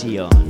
Session.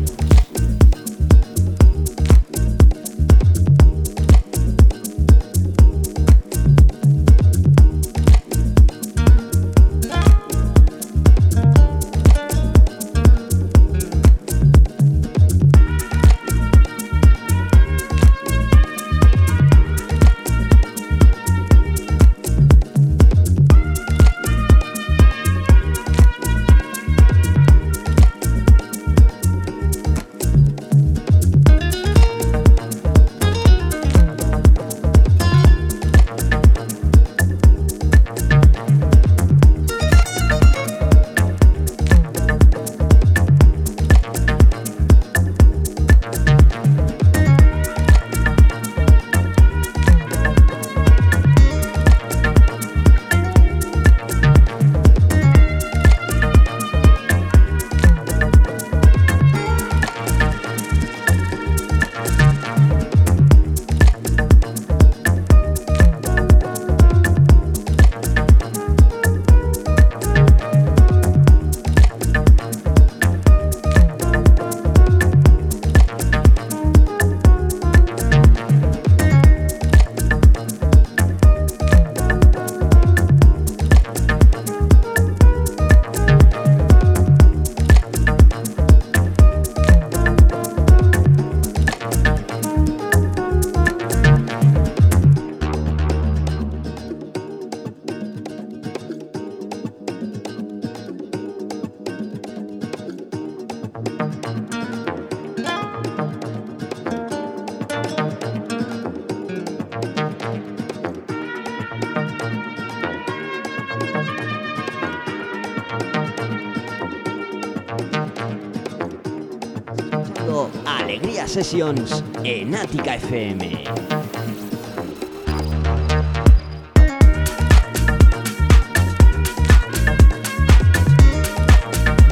Sessions en Ática FM.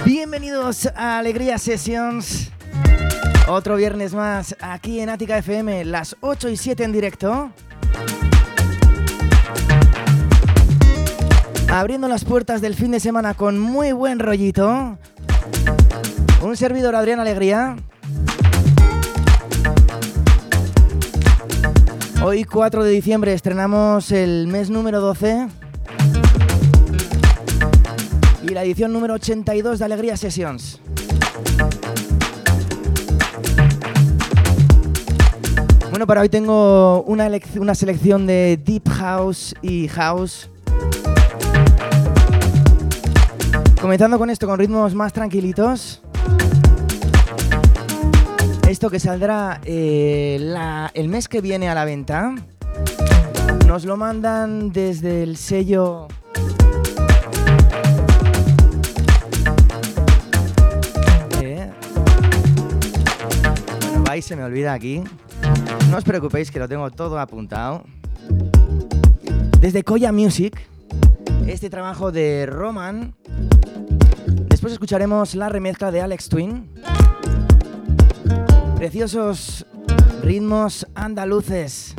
Bienvenidos a Alegría Sessions. Otro viernes más aquí en Ática FM, las 8 y 7 en directo. Abriendo las puertas del fin de semana con muy buen rollito. Un servidor Adrián Alegría. Hoy 4 de diciembre estrenamos el mes número 12 y la edición número 82 de Alegría Sessions. Bueno, para hoy tengo una, una selección de Deep House y House. Comenzando con esto, con ritmos más tranquilitos. Esto que saldrá eh, el mes que viene a la venta. Nos lo mandan desde el sello... Eh. Bueno, vais, se me olvida aquí. No os preocupéis que lo tengo todo apuntado. Desde Koya Music, este trabajo de Roman. Después escucharemos la remezcla de Alex Twin. Preciosos ritmos andaluces.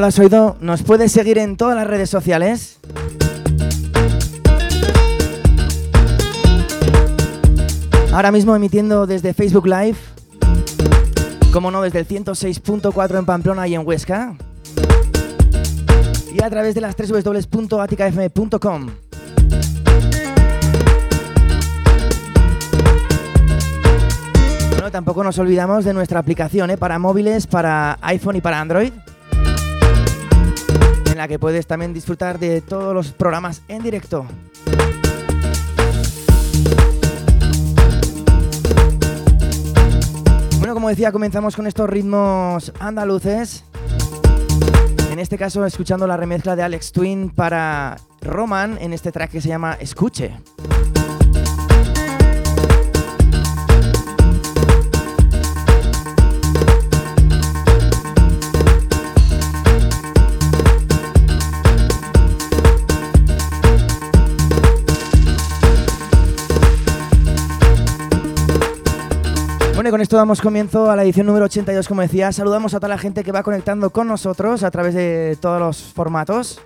Lo has oído, nos puedes seguir en todas las redes sociales. Ahora mismo emitiendo desde Facebook Live, como no, desde el 106.4 en Pamplona y en Huesca. Y a través de las www.aticafm.com. Bueno, tampoco nos olvidamos de nuestra aplicación ¿eh? para móviles, para iPhone y para Android. En la que puedes también disfrutar de todos los programas en directo. Bueno, como decía, comenzamos con estos ritmos andaluces. En este caso, escuchando la remezcla de Alex Twin para Roman en este track que se llama Escuche. Bueno, con esto damos comienzo a la edición número 82, como decía. Saludamos a toda la gente que va conectando con nosotros a través de todos los formatos.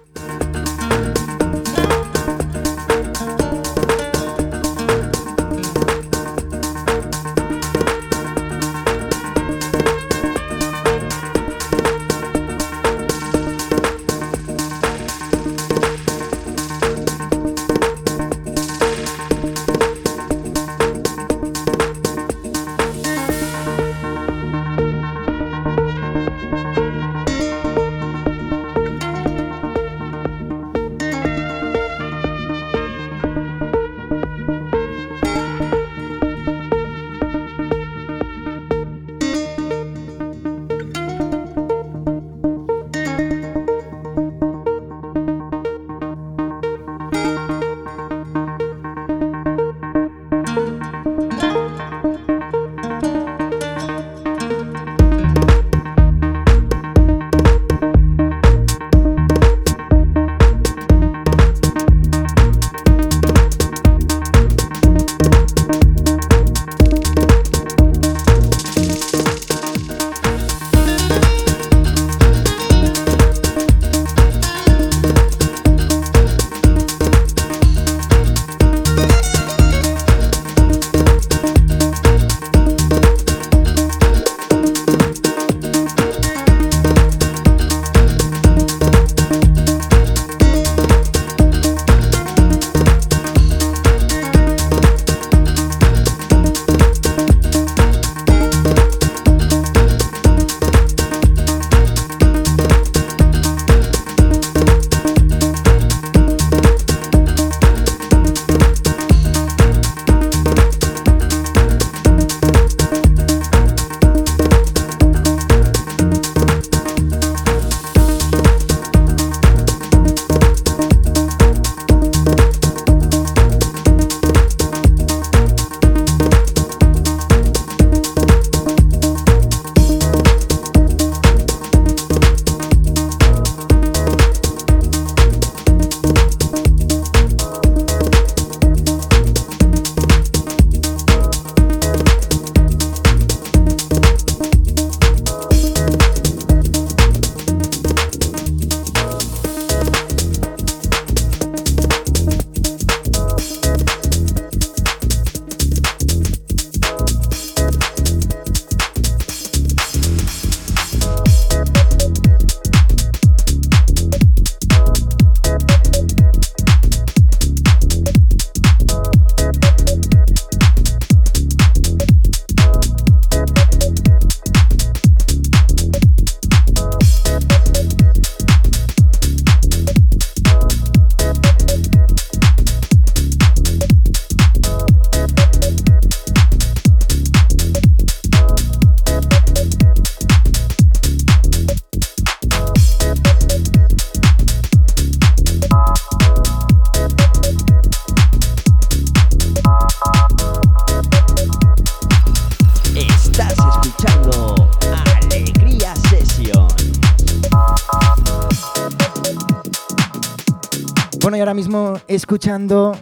Bueno, y ahora mismo escuchando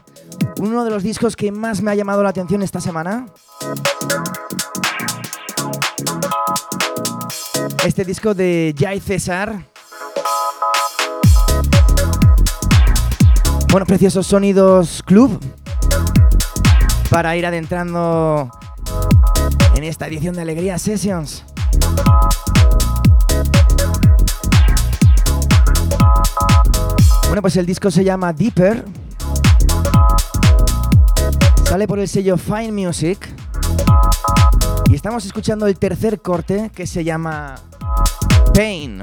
uno de los discos que más me ha llamado la atención esta semana. Este disco de Jai César. Bueno, preciosos sonidos club para ir adentrando en esta edición de Alegría Sessions. Bueno, pues el disco se llama Deeper. Sale por el sello Fine Music. Y estamos escuchando el tercer corte que se llama Pain.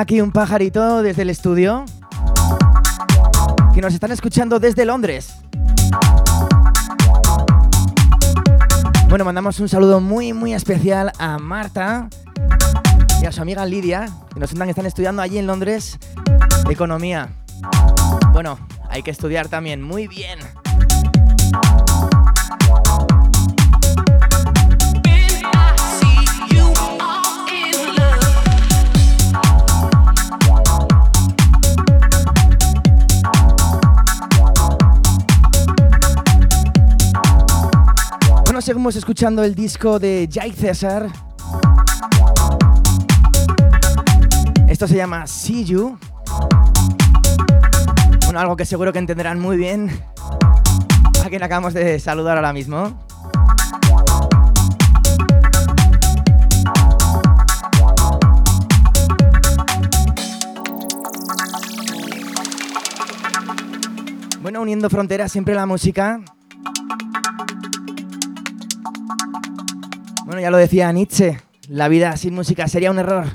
Aquí un pajarito desde el estudio que nos están escuchando desde Londres. Bueno, mandamos un saludo muy, muy especial a Marta y a su amiga Lidia, que nos están estudiando allí en Londres economía. Bueno, hay que estudiar también, muy bien. Seguimos escuchando el disco de Jai César. Esto se llama See You. Bueno, algo que seguro que entenderán muy bien a quien acabamos de saludar ahora mismo. Bueno, uniendo fronteras siempre la música. Ya lo decía Nietzsche, la vida sin música sería un error.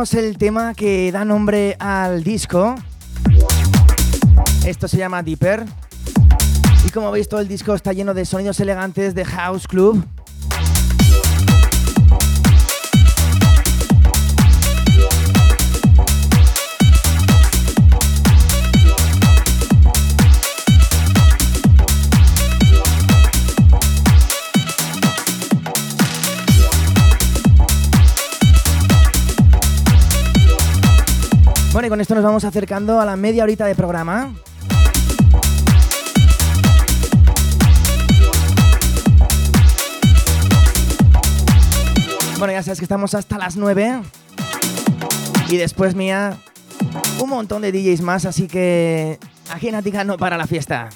Tenemos el tema que da nombre al disco. Esto se llama Deeper. Y como veis, todo el disco está lleno de sonidos elegantes de House Club. Con esto nos vamos acercando a la media horita de programa. Bueno, ya sabes que estamos hasta las 9. Y después mía, un montón de DJs más, así que aquí en Atica no para la fiesta.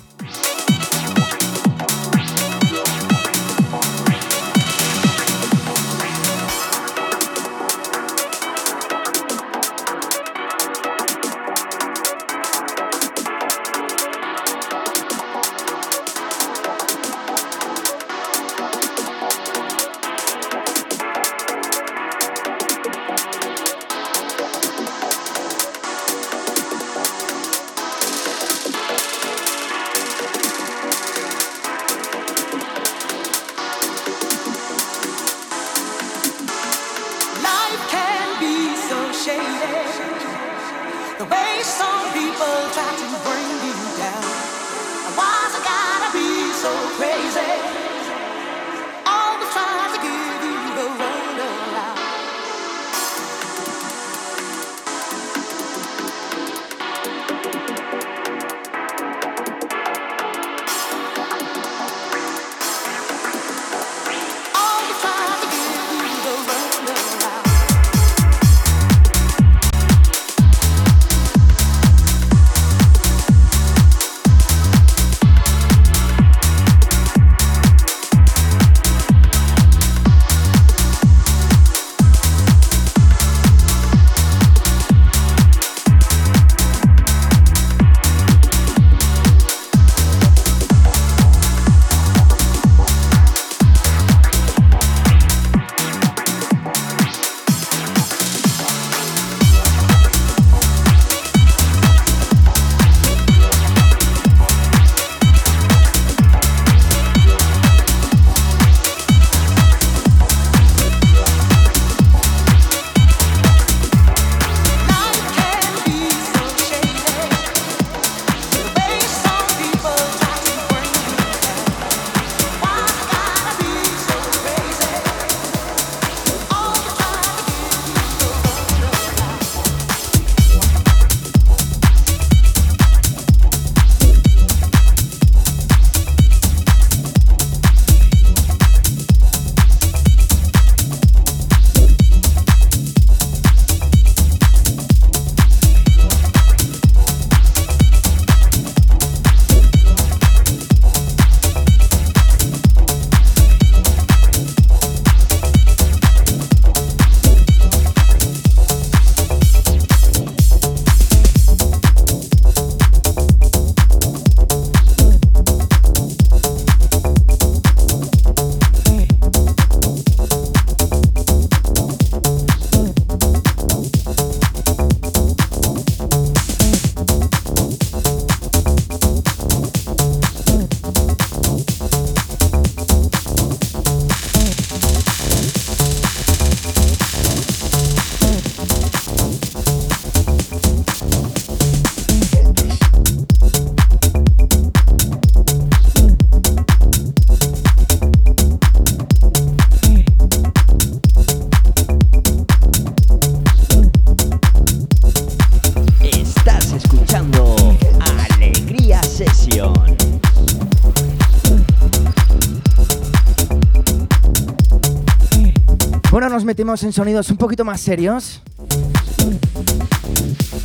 En sonidos un poquito más serios.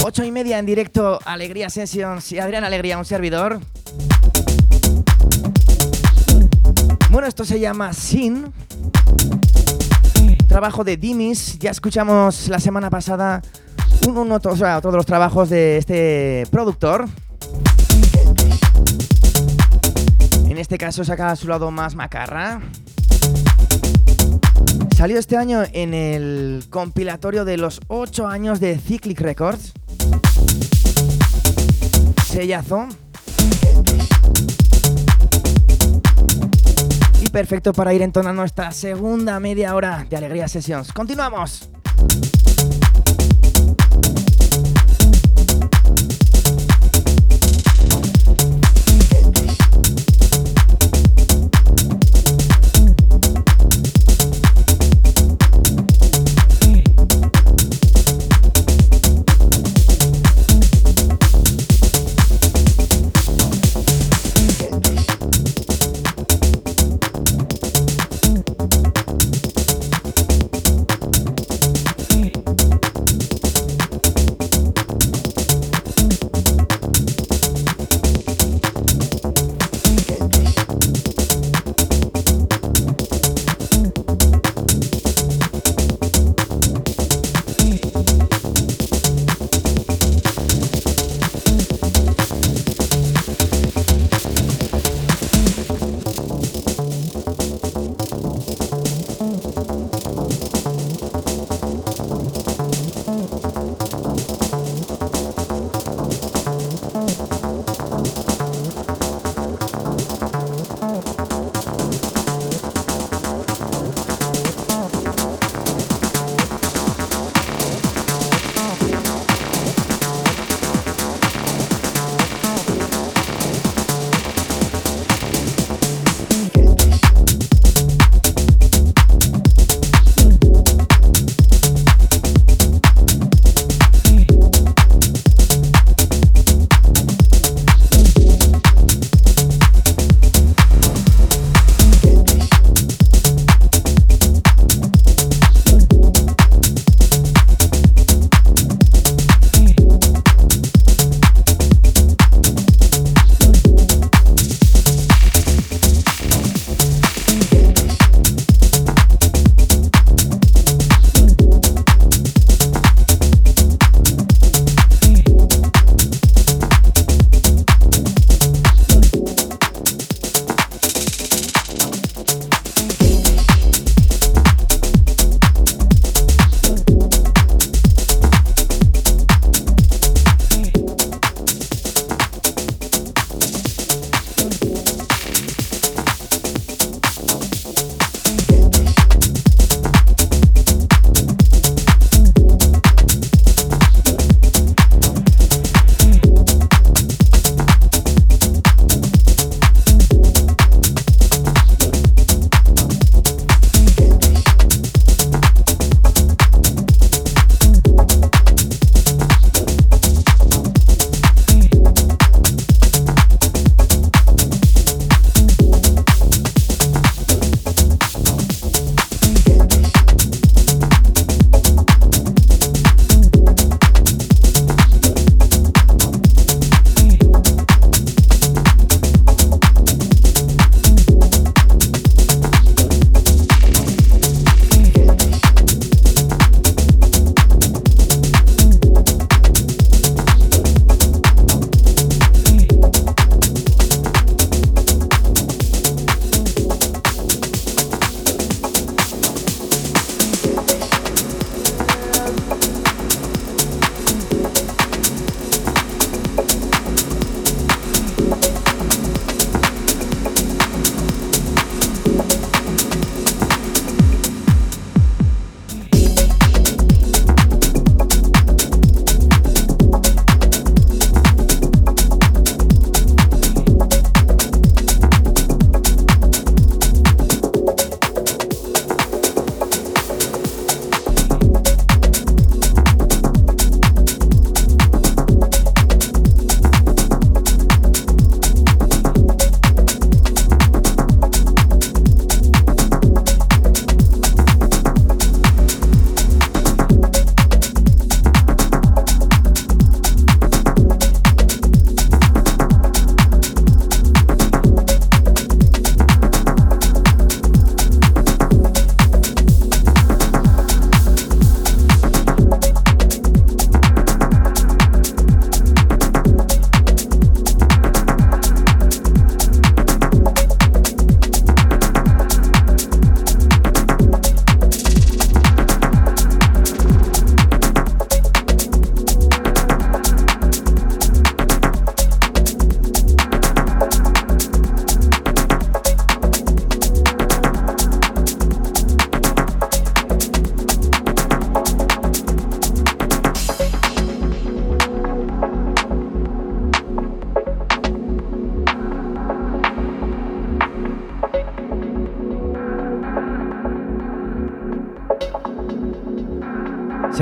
Ocho y media en directo, Alegría Sessions y Adrián Alegría, un servidor. Bueno, esto se llama Sin. Trabajo de Dimis. Ya escuchamos la semana pasada uno, o sea, todos los trabajos de este productor. En este caso saca su lado más macarra. Salió este año en el compilatorio de los 8 años de Cyclic Records. Sellazo. Y perfecto para ir entonando esta segunda media hora de Alegría Sessions. ¡Continuamos!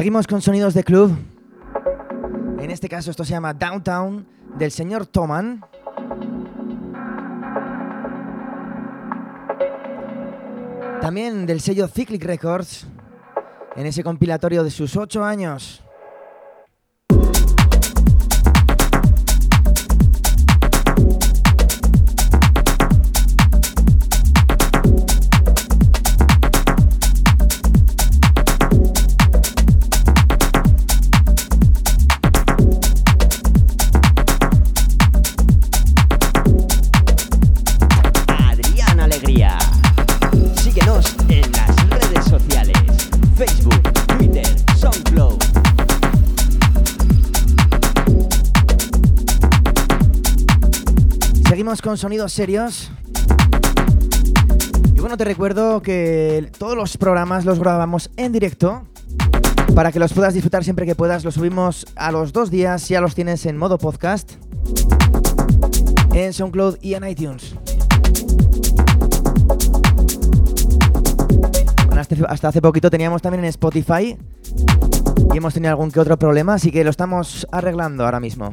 Seguimos con sonidos de club. En este caso esto se llama Downtown del señor Toman. También del sello Cyclic Records en ese compilatorio de sus ocho años. Con sonidos serios. Y bueno, te recuerdo que todos los programas los grabamos en directo. Para que los puedas disfrutar siempre que puedas, los subimos a los dos días, ya los tienes en modo podcast. En SoundCloud y en iTunes. Hasta hace poquito teníamos también en Spotify. Y hemos tenido algún que otro problema, así que lo estamos arreglando ahora mismo.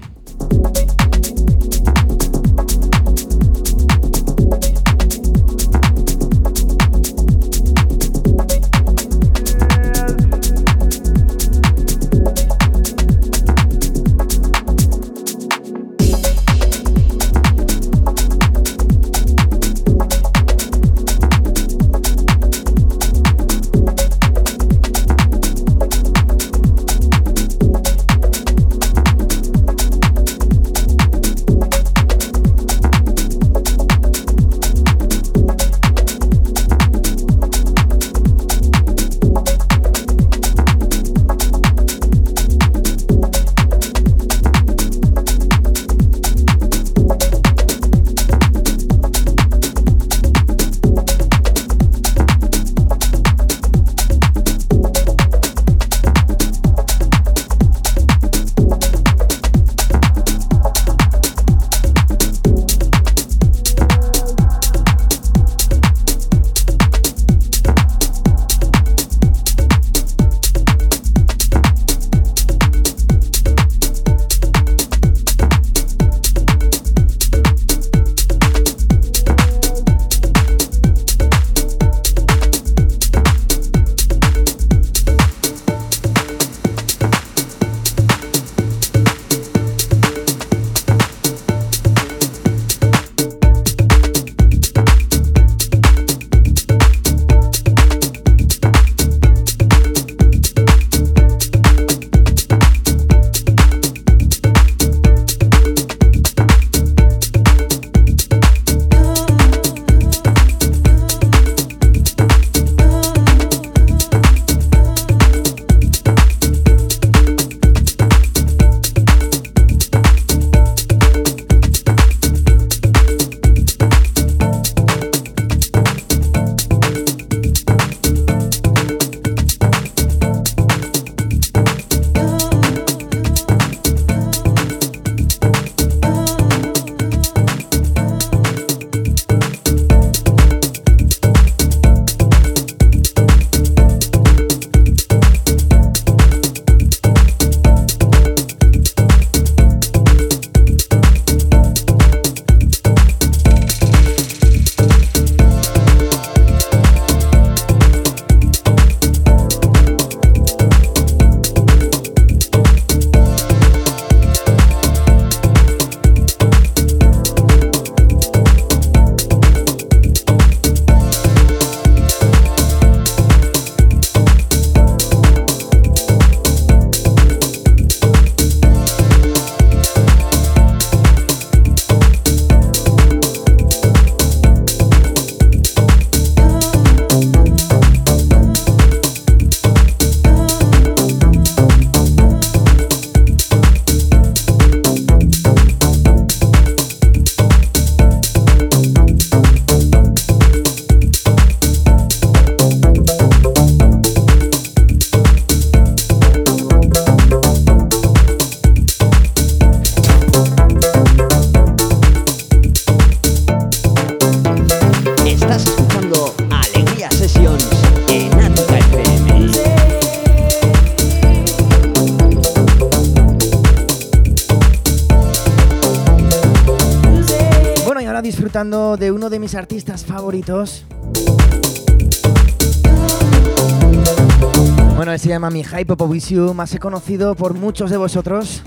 Bueno, él se llama Mihai Popoviciu, más he conocido por muchos de vosotros.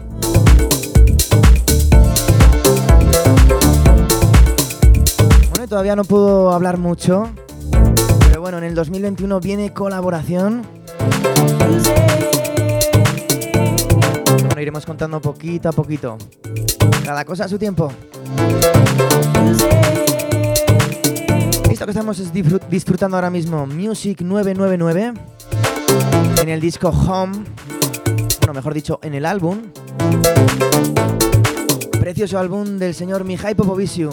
Bueno, todavía no puedo hablar mucho, pero bueno, en el 2021 viene colaboración. Bueno, iremos contando poquito a poquito. Cada cosa a su tiempo. Esto que estamos disfrutando ahora mismo, Music 999, en el disco Home, bueno, mejor dicho, en el álbum. Precioso álbum del señor Mihai Popoviciu.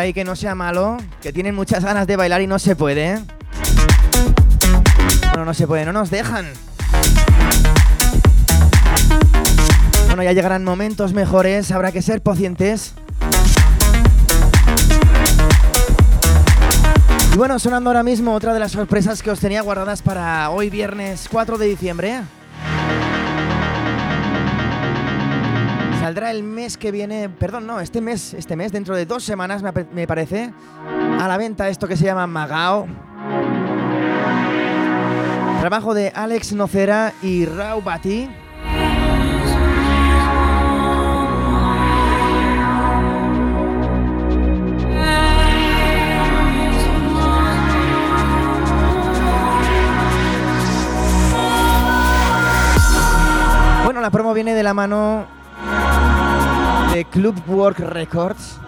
Ahí que no sea malo, que tienen muchas ganas de bailar y no se puede. Bueno, no se puede, no nos dejan. Bueno, ya llegarán momentos mejores, habrá que ser pacientes. Y bueno, sonando ahora mismo otra de las sorpresas que os tenía guardadas para hoy viernes 4 de diciembre. Saldrá el mes que viene, perdón, no, este mes, este mes, dentro de dos semanas me, parece, a la venta esto que se llama Magao. Trabajo de Alex Nocera y Rau Bati. viene de la mano de Club Work Records.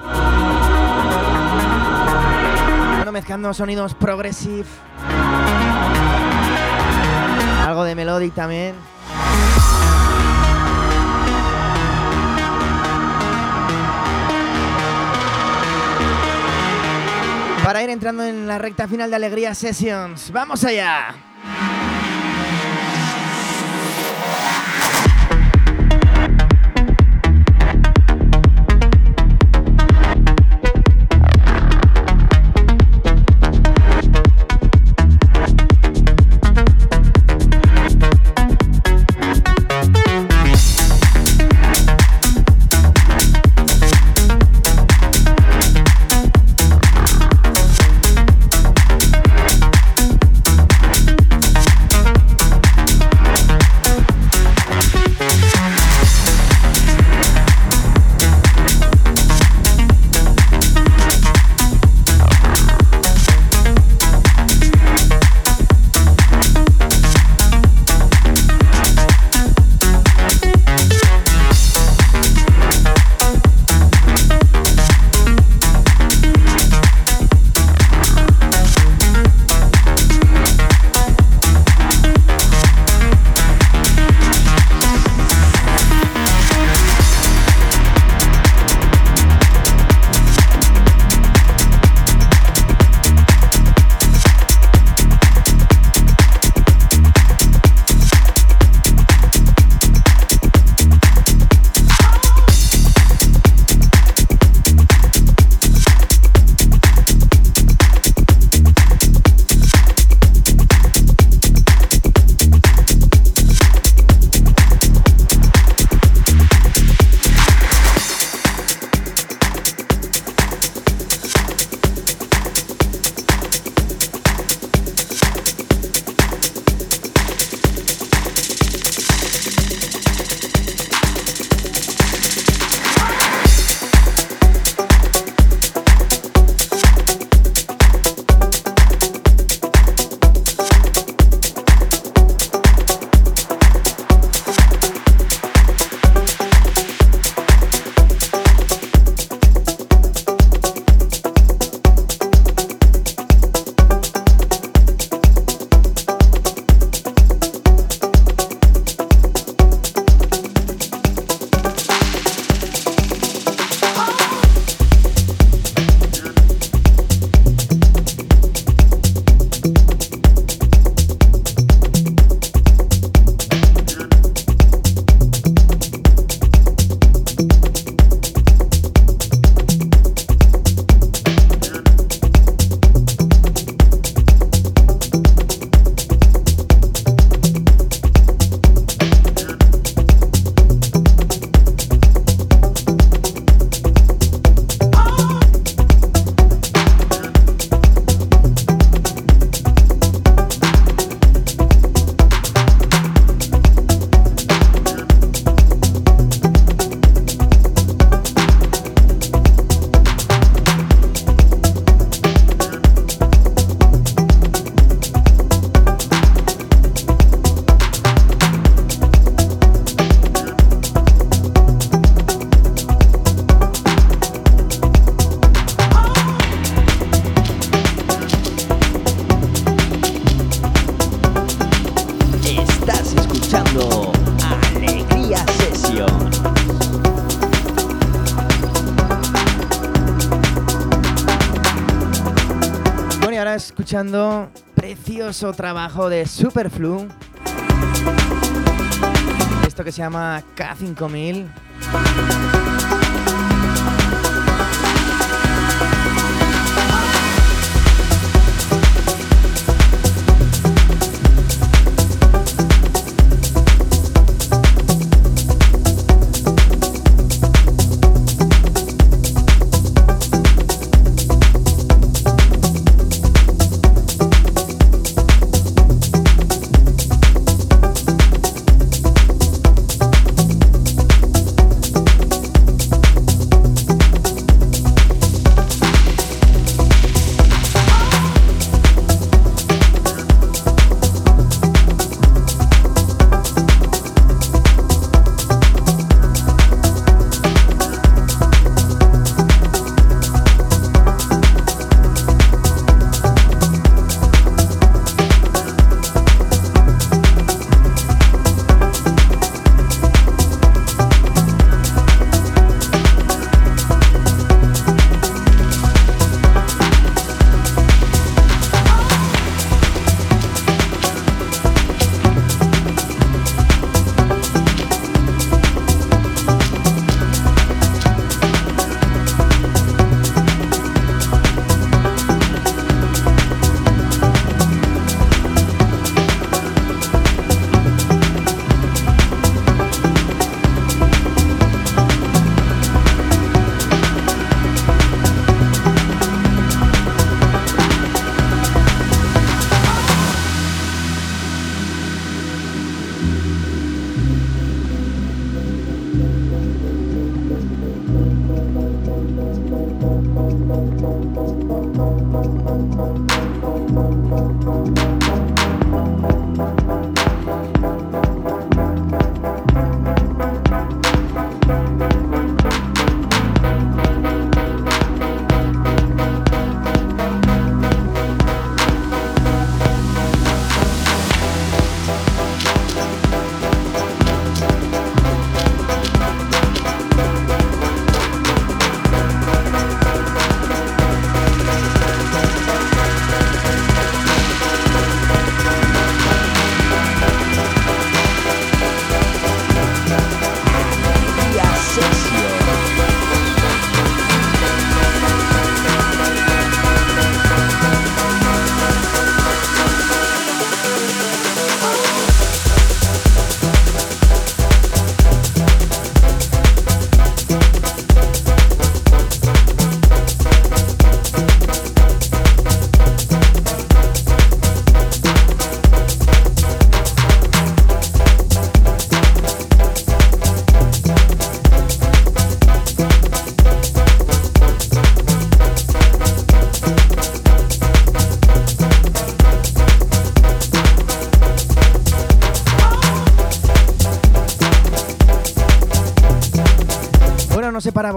Mezclando sonidos progressive. Algo de melodic también. Para ir entrando en la recta final de Alegría Sessions. ¡Vamos allá! Escuchando precioso trabajo de Superflu. Esto que se llama K5000.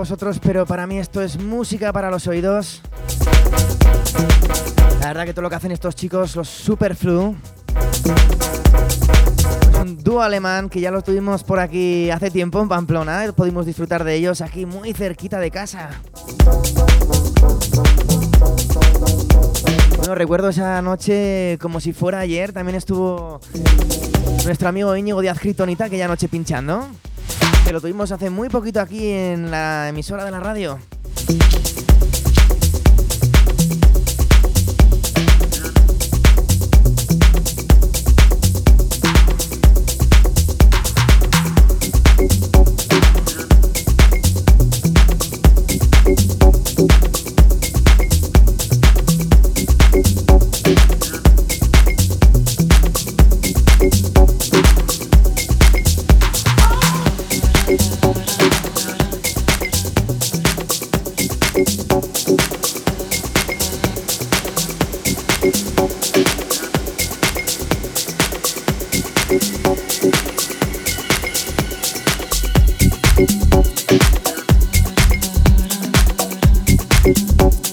Vosotros, pero para mí esto es música para los oídos. La verdad que todo lo que hacen estos chicos, los Superflu, es un dúo alemán que ya lo tuvimos por aquí hace tiempo en Pamplona. Pudimos disfrutar de ellos aquí muy cerquita de casa. Bueno, recuerdo esa noche como si fuera ayer. También estuvo nuestro amigo Íñigo Díaz Critonita aquella noche pinchando. Que lo tuvimos hace muy poquito aquí en la emisora de la radio.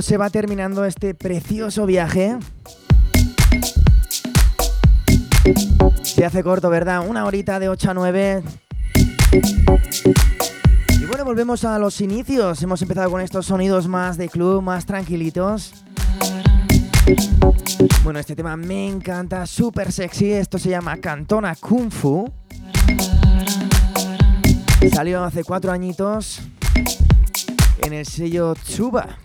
se va terminando este precioso viaje. Se hace corto, ¿verdad? Una horita de 8 a 9. Y bueno, volvemos a los inicios. Hemos empezado con estos sonidos más de club, más tranquilitos. Bueno, este tema me encanta, súper sexy. Esto se llama Cantona Kung Fu. Salió hace cuatro añitos en el sello Tsuba.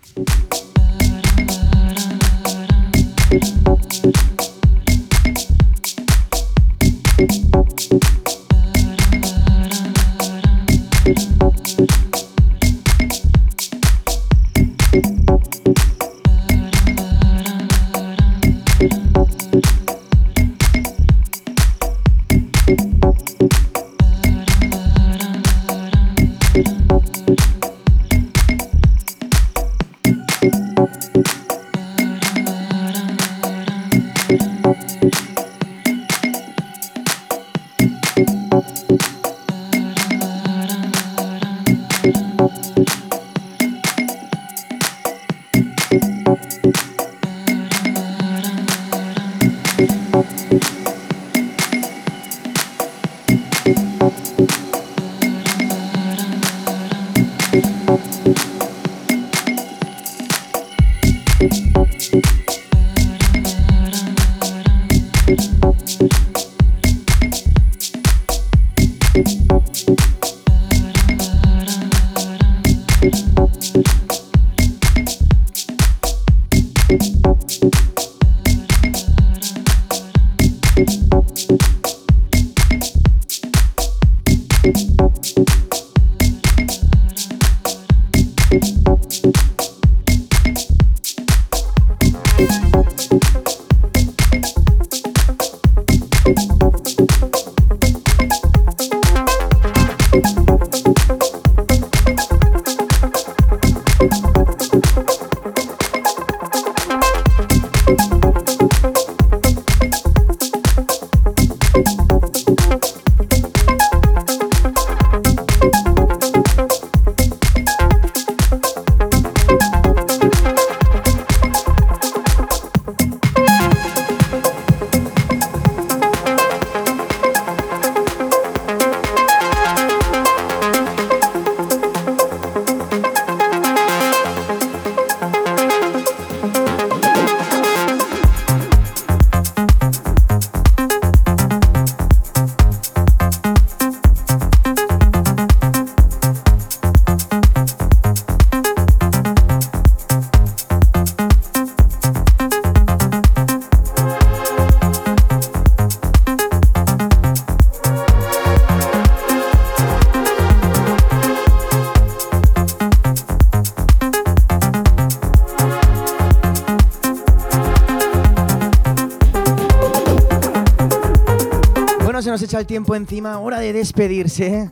Encima, hora de despedirse.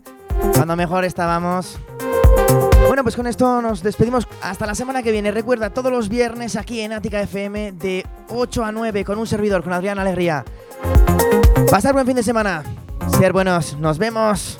Cuando mejor estábamos. Bueno, pues con esto nos despedimos hasta la semana que viene. Recuerda, todos los viernes aquí en Ática FM de 8 a 9 con un servidor, con Adrián Alegría. Pasar buen fin de semana. Ser buenos. Nos vemos.